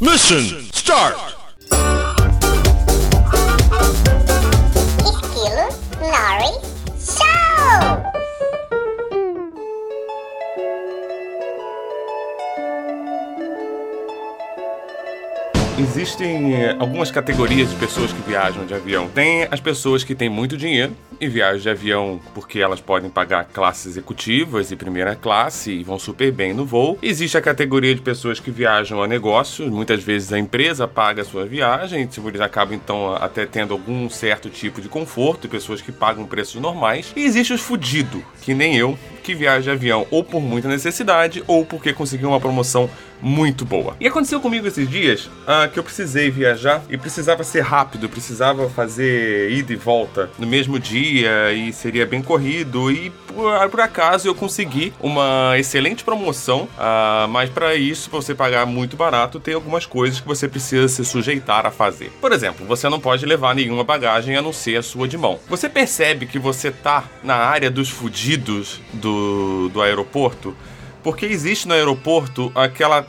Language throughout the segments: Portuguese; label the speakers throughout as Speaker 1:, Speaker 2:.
Speaker 1: Mission start!
Speaker 2: Estilo Larry
Speaker 3: Existem eh, algumas categorias de pessoas que viajam de avião. Tem as pessoas que têm muito dinheiro e viajam de avião porque elas podem pagar classes executivas e primeira classe e vão super bem no voo. Existe a categoria de pessoas que viajam a negócios. Muitas vezes a empresa paga a sua viagem, tipo, eles acabam então até tendo algum certo tipo de conforto pessoas que pagam preços normais. E existe os fudidos, que nem eu, que viaja de avião ou por muita necessidade ou porque conseguiu uma promoção muito boa. E aconteceu comigo esses dias ah, que eu precisei viajar e precisava ser rápido, precisava fazer ida e volta no mesmo dia e seria bem corrido e por, por acaso eu consegui uma excelente promoção, ah, mas para isso, pra você pagar muito barato, tem algumas coisas que você precisa se sujeitar a fazer. Por exemplo, você não pode levar nenhuma bagagem a não ser a sua de mão. Você percebe que você tá na área dos fudidos do, do aeroporto? Porque existe no aeroporto aquela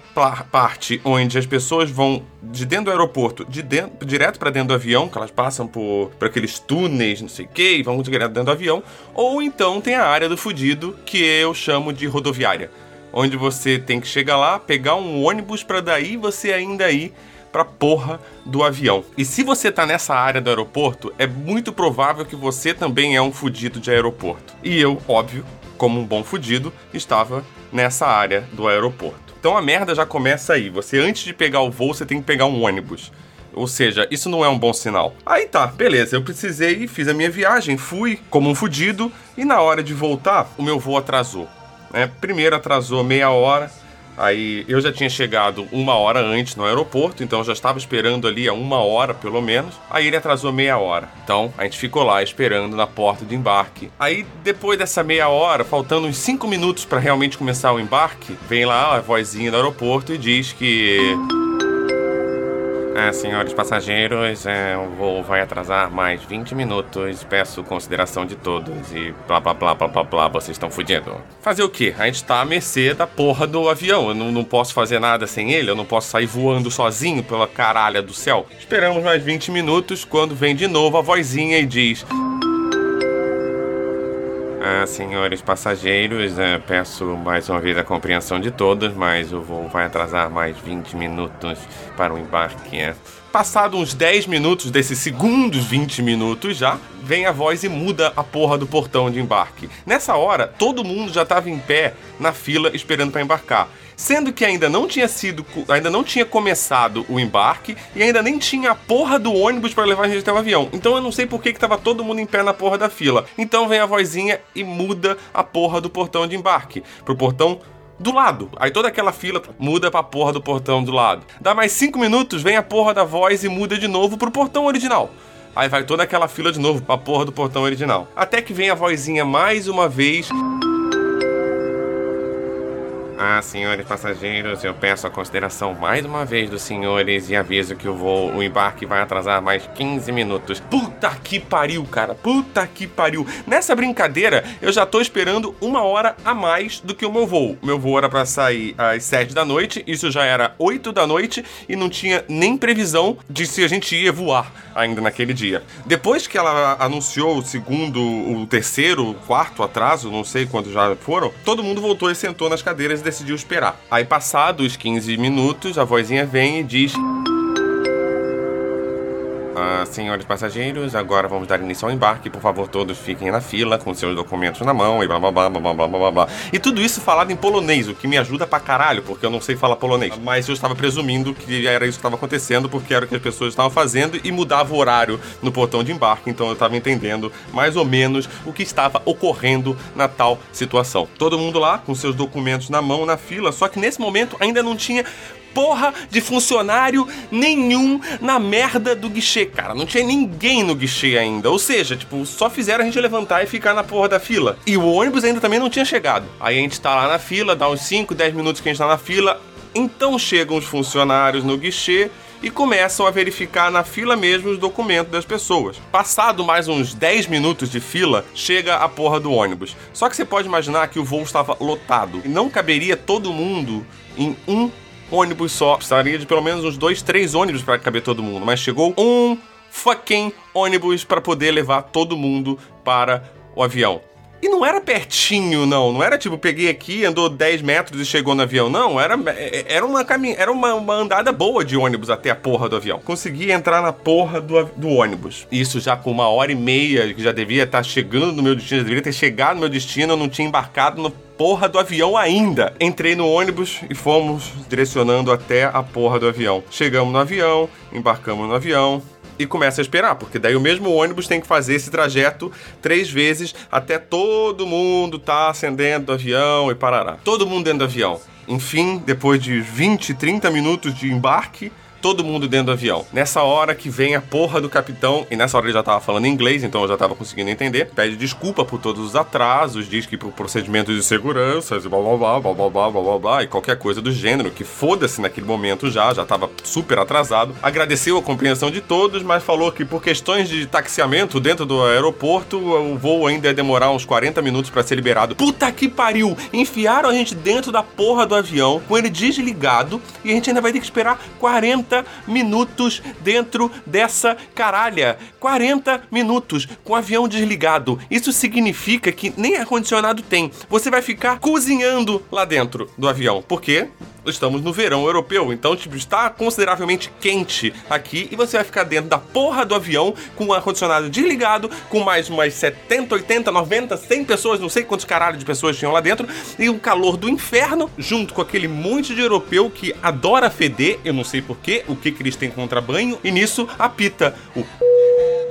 Speaker 3: parte onde as pessoas vão de dentro do aeroporto, de dentro, direto para dentro do avião, que elas passam por, por aqueles túneis, não sei o que, e vão direto dentro do avião. Ou então tem a área do fudido, que eu chamo de rodoviária. Onde você tem que chegar lá, pegar um ônibus para daí você ainda ir pra porra do avião. E se você tá nessa área do aeroporto, é muito provável que você também é um fudido de aeroporto. E eu, óbvio, como um bom fudido, estava nessa área do aeroporto. Então a merda já começa aí. Você antes de pegar o voo, você tem que pegar um ônibus. Ou seja, isso não é um bom sinal. Aí tá, beleza, eu precisei, fiz a minha viagem, fui como um fudido e na hora de voltar, o meu voo atrasou. Né? Primeiro atrasou meia hora, Aí eu já tinha chegado uma hora antes no aeroporto, então eu já estava esperando ali há uma hora pelo menos. Aí ele atrasou meia hora. Então a gente ficou lá esperando na porta de embarque. Aí depois dessa meia hora, faltando uns cinco minutos para realmente começar o embarque, vem lá a vozinha do aeroporto e diz que. É, senhores passageiros, é, o voo vai atrasar mais 20 minutos. Peço consideração de todos e blá blá blá blá blá blá, vocês estão fudidos. Fazer o quê? A gente tá à mercê da porra do avião. Eu não, não posso fazer nada sem ele, eu não posso sair voando sozinho pela caralha do céu. Esperamos mais 20 minutos quando vem de novo a vozinha e diz. Ah, senhores passageiros, eh, peço mais uma vez a compreensão de todos, mas o voo vai atrasar mais 20 minutos para o embarque. é. Passado uns 10 minutos desses segundos 20 minutos já, vem a voz e muda a porra do portão de embarque. Nessa hora, todo mundo já estava em pé na fila esperando para embarcar. Sendo que ainda não tinha sido, ainda não tinha começado o embarque e ainda nem tinha a porra do ônibus para levar a gente até o avião. Então eu não sei por que, que tava todo mundo em pé na porra da fila. Então vem a vozinha e muda a porra do portão de embarque pro portão do lado. Aí toda aquela fila muda pra porra do portão do lado. Dá mais cinco minutos, vem a porra da voz e muda de novo pro portão original. Aí vai toda aquela fila de novo pra porra do portão original. Até que vem a vozinha mais uma vez. Ah, senhores passageiros, eu peço a consideração mais uma vez dos senhores e aviso que o voo, o embarque vai atrasar mais 15 minutos. Puta que pariu, cara. Puta que pariu. Nessa brincadeira, eu já tô esperando uma hora a mais do que o meu voo. Meu voo era pra sair às 7 da noite, isso já era 8 da noite e não tinha nem previsão de se a gente ia voar ainda naquele dia. Depois que ela anunciou o segundo, o terceiro, o quarto atraso, não sei quantos já foram, todo mundo voltou e sentou nas cadeiras decidiu esperar. Aí, passados 15 minutos, a vozinha vem e diz. Ah, senhores passageiros, agora vamos dar início ao embarque. Por favor, todos fiquem na fila com seus documentos na mão e blá blá blá blá blá blá blá. E tudo isso falado em polonês, o que me ajuda pra caralho, porque eu não sei falar polonês. Mas eu estava presumindo que era isso que estava acontecendo, porque era o que as pessoas estavam fazendo e mudava o horário no portão de embarque, então eu estava entendendo mais ou menos o que estava ocorrendo na tal situação. Todo mundo lá com seus documentos na mão, na fila, só que nesse momento ainda não tinha porra de funcionário nenhum na merda do guichê, cara. Não tinha ninguém no guichê ainda. Ou seja, tipo, só fizeram a gente levantar e ficar na porra da fila. E o ônibus ainda também não tinha chegado. Aí a gente tá lá na fila, dá uns 5, 10 minutos que a gente tá na fila. Então chegam os funcionários no guichê e começam a verificar na fila mesmo os documentos das pessoas. Passado mais uns 10 minutos de fila, chega a porra do ônibus. Só que você pode imaginar que o voo estava lotado e não caberia todo mundo em um ônibus só. Precisaria de pelo menos uns dois, três ônibus para caber todo mundo. Mas chegou um fucking ônibus para poder levar todo mundo para o avião. E não era pertinho, não. Não era tipo, peguei aqui, andou 10 metros e chegou no avião. Não, era, era, uma, caminha, era uma, uma andada boa de ônibus até a porra do avião. Consegui entrar na porra do, do ônibus. Isso já com uma hora e meia, que já devia estar chegando no meu destino, já deveria ter chegado no meu destino, eu não tinha embarcado no porra do avião ainda. Entrei no ônibus e fomos direcionando até a porra do avião. Chegamos no avião, embarcamos no avião, e começa a esperar, porque daí o mesmo ônibus tem que fazer esse trajeto três vezes até todo mundo tá acendendo do avião e parará. Todo mundo dentro do avião. Enfim, depois de 20, 30 minutos de embarque, todo mundo dentro do avião. Nessa hora que vem a porra do capitão, e nessa hora ele já tava falando inglês, então eu já tava conseguindo entender, pede desculpa por todos os atrasos, diz que por procedimentos de segurança, e blá blá blá, blá blá blá blá blá blá, e qualquer coisa do gênero, que foda-se naquele momento já, já tava super atrasado. Agradeceu a compreensão de todos, mas falou que por questões de taxiamento dentro do aeroporto, o voo ainda ia demorar uns 40 minutos para ser liberado. Puta que pariu! Enfiaram a gente dentro da porra do avião, com ele desligado, e a gente ainda vai ter que esperar 40 40 minutos dentro dessa caralha. 40 minutos com o avião desligado. Isso significa que nem ar-condicionado tem. Você vai ficar cozinhando lá dentro do avião. Por quê? Estamos no verão europeu, então tipo, está consideravelmente quente aqui e você vai ficar dentro da porra do avião com o ar-condicionado desligado, com mais umas 70, 80, 90, 100 pessoas, não sei quantos caralho de pessoas tinham lá dentro, e o calor do inferno, junto com aquele monte de europeu que adora feder, eu não sei porquê, o que, que eles têm contra banho, e nisso apita o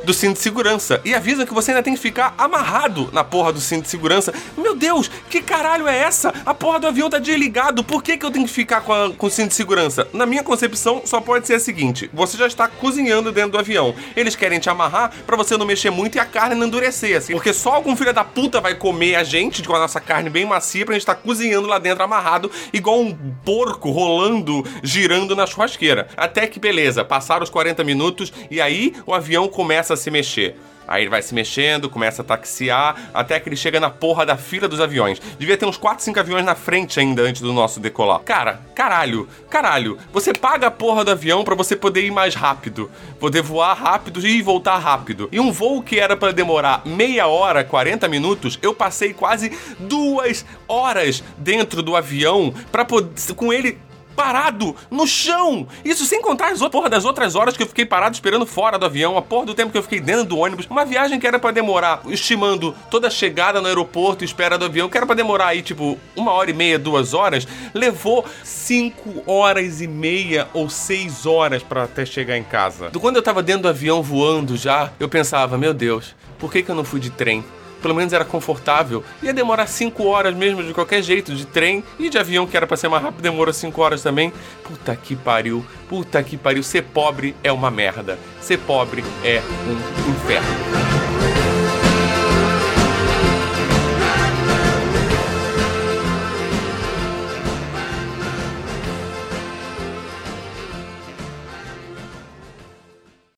Speaker 3: do cinto de segurança e avisa que você ainda tem que ficar amarrado na porra do cinto de segurança. Meu Deus, que caralho é essa? A porra do avião tá desligado, por que, que eu tenho que ficar com, a, com o cinto de segurança? Na minha concepção, só pode ser a seguinte: você já está cozinhando dentro do avião. Eles querem te amarrar para você não mexer muito e a carne não endurecer, assim. Porque só algum filho da puta vai comer a gente com a nossa carne bem macia pra gente estar tá cozinhando lá dentro amarrado, igual um porco rolando, girando na churrasqueira. Até que beleza, passaram os 40 minutos e aí o avião começa a se mexer. Aí ele vai se mexendo, começa a taxiar, até que ele chega na porra da fila dos aviões. Devia ter uns 4, 5 aviões na frente ainda antes do nosso decolar. Cara, caralho, caralho. Você paga a porra do avião para você poder ir mais rápido. Poder voar rápido e voltar rápido. E um voo que era para demorar meia hora, 40 minutos, eu passei quase duas horas dentro do avião para poder. com ele parado no chão. Isso sem contar as porra das outras horas que eu fiquei parado esperando fora do avião, a porra do tempo que eu fiquei dentro do ônibus. Uma viagem que era para demorar, estimando toda a chegada no aeroporto e espera do avião, que era pra demorar aí, tipo, uma hora e meia, duas horas, levou cinco horas e meia ou seis horas para até chegar em casa. Quando eu tava dentro do avião voando já, eu pensava, meu Deus, por que, que eu não fui de trem? Pelo menos era confortável. Ia demorar 5 horas mesmo, de qualquer jeito, de trem e de avião, que era para ser mais rápido, demorou 5 horas também. Puta que pariu, puta que pariu. Ser pobre é uma merda. Ser pobre é um inferno.